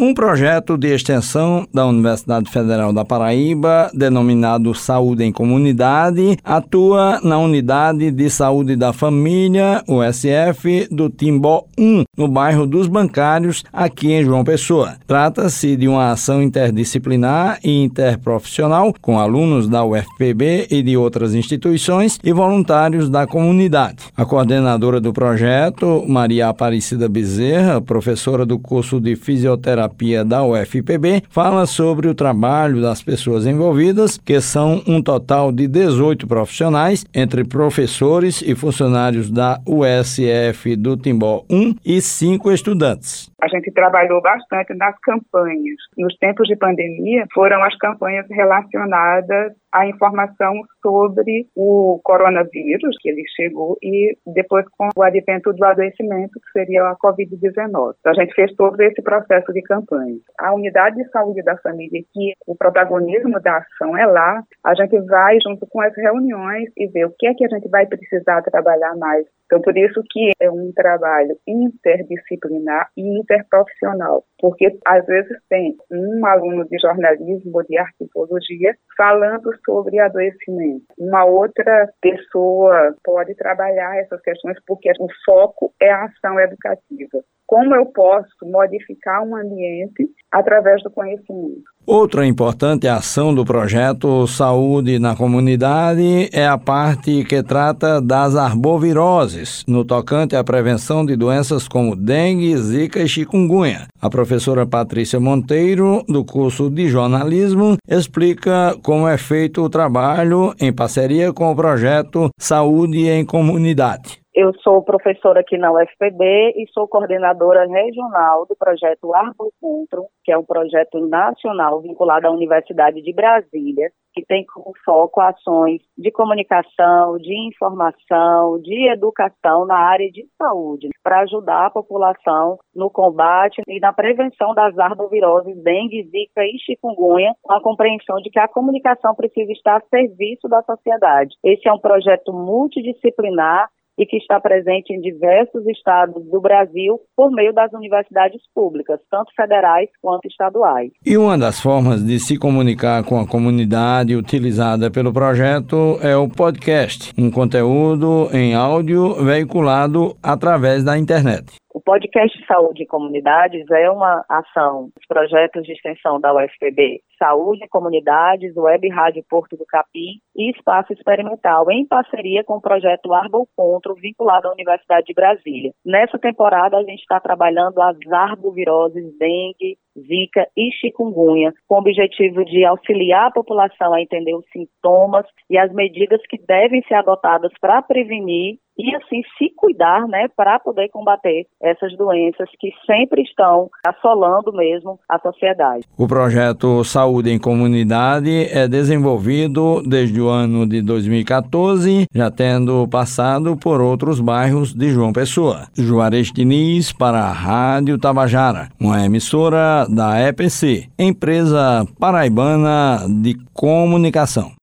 Um projeto de extensão da Universidade Federal da Paraíba, denominado Saúde em Comunidade, atua na Unidade de Saúde da Família, USF, do Timbó 1, no bairro dos Bancários, aqui em João Pessoa. Trata-se de uma ação interdisciplinar e interprofissional com alunos da UFPB e de outras instituições e voluntários da comunidade. A coordenadora do projeto, Maria Aparecida Bezerra, professora do curso de Fisioterapia Fisioterapia da UFPB fala sobre o trabalho das pessoas envolvidas, que são um total de 18 profissionais, entre professores e funcionários da USF do Timbó 1 e cinco estudantes. A gente trabalhou bastante nas campanhas. Nos tempos de pandemia, foram as campanhas relacionadas à informação sobre o coronavírus, que ele chegou, e depois com o advento do adoecimento, que seria a Covid-19. Então, a gente fez todo esse processo de campanha. A unidade de saúde da família, que o protagonismo da ação é lá, a gente vai junto com as reuniões e ver o que é que a gente vai precisar trabalhar mais. Então, por isso que é um trabalho interdisciplinar e interprofissional, porque às vezes tem um aluno de jornalismo ou de arquivologia falando sobre adoecimento. Uma outra pessoa pode trabalhar essas questões porque o foco é a ação educativa como eu posso modificar um ambiente através do conhecimento. Outra importante ação do projeto Saúde na Comunidade é a parte que trata das arboviroses, no tocante à prevenção de doenças como dengue, zika e chikungunya. A professora Patrícia Monteiro, do curso de jornalismo, explica como é feito o trabalho em parceria com o projeto Saúde em Comunidade. Eu sou professora aqui na UFPB e sou coordenadora regional do projeto Encontro, que é um projeto nacional vinculado à Universidade de Brasília, que tem como foco ações de comunicação, de informação, de educação na área de saúde, para ajudar a população no combate e na prevenção das arboviroses dengue, zika e chikungunya, com a compreensão de que a comunicação precisa estar a serviço da sociedade. Esse é um projeto multidisciplinar e que está presente em diversos estados do Brasil por meio das universidades públicas, tanto federais quanto estaduais. E uma das formas de se comunicar com a comunidade utilizada pelo projeto é o podcast, um conteúdo em áudio veiculado através da internet. Podcast Saúde e Comunidades é uma ação dos projetos de extensão da UFPB, Saúde e Comunidades, Web Rádio Porto do Capim e Espaço Experimental, em parceria com o projeto Arbocontro, vinculado à Universidade de Brasília. Nessa temporada, a gente está trabalhando as arboviroses dengue, zika e chikungunya, com o objetivo de auxiliar a população a entender os sintomas e as medidas que devem ser adotadas para prevenir e assim se cuidar, né, para poder combater essas doenças que sempre estão assolando mesmo a sociedade. O projeto Saúde em Comunidade é desenvolvido desde o ano de 2014, já tendo passado por outros bairros de João Pessoa. Juarez Diniz para a Rádio Tabajara, uma emissora da EPC, empresa paraibana de comunicação.